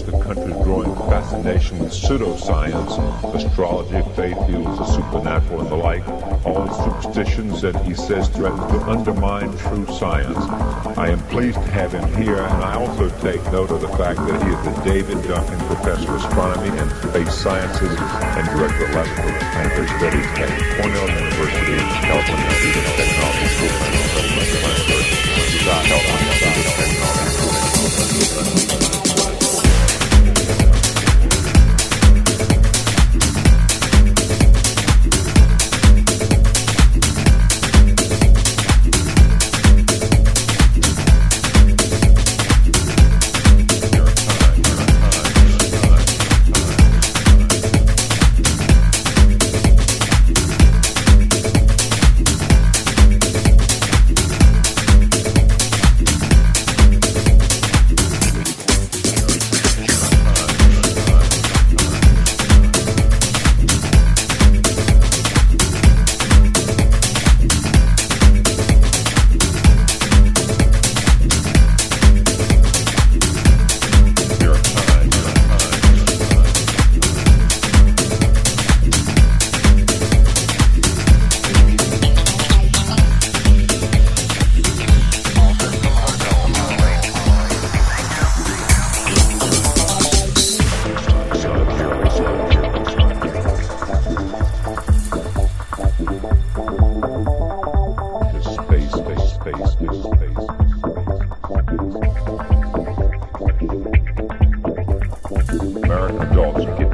the country's growing fascination with pseudoscience, astrology, faith heals the supernatural, and the like, all superstitions that he says threaten to undermine true science. I am pleased to have him here, and I also take note of the fact that he is the David Duncan Professor of Astronomy and Space Sciences and Director of Laboratory Planetary Studies at Cornell University, California of Technology School of.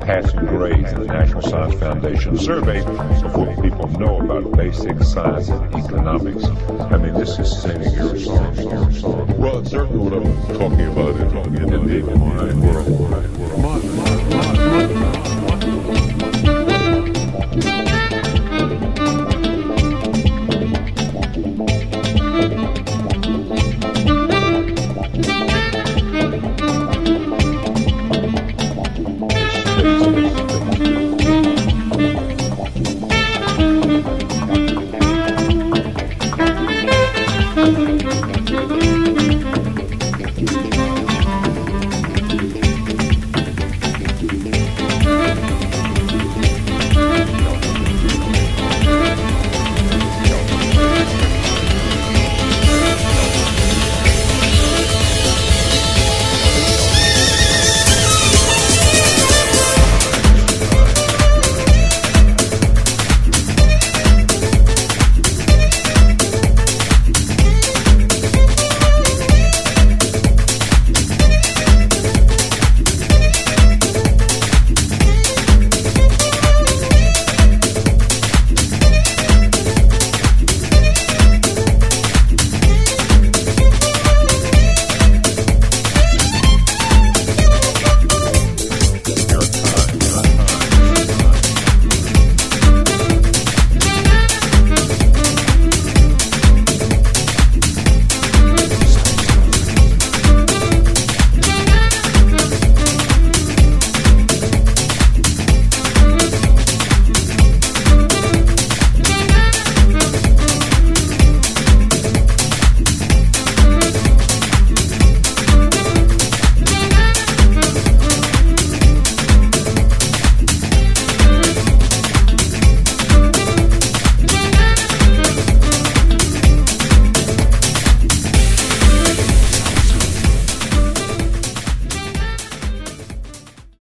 Passing grades in the National Science Foundation survey what people know about basic science and economics. I mean, this is singing your song. Well, certainly what I'm talking about in, in the world. My,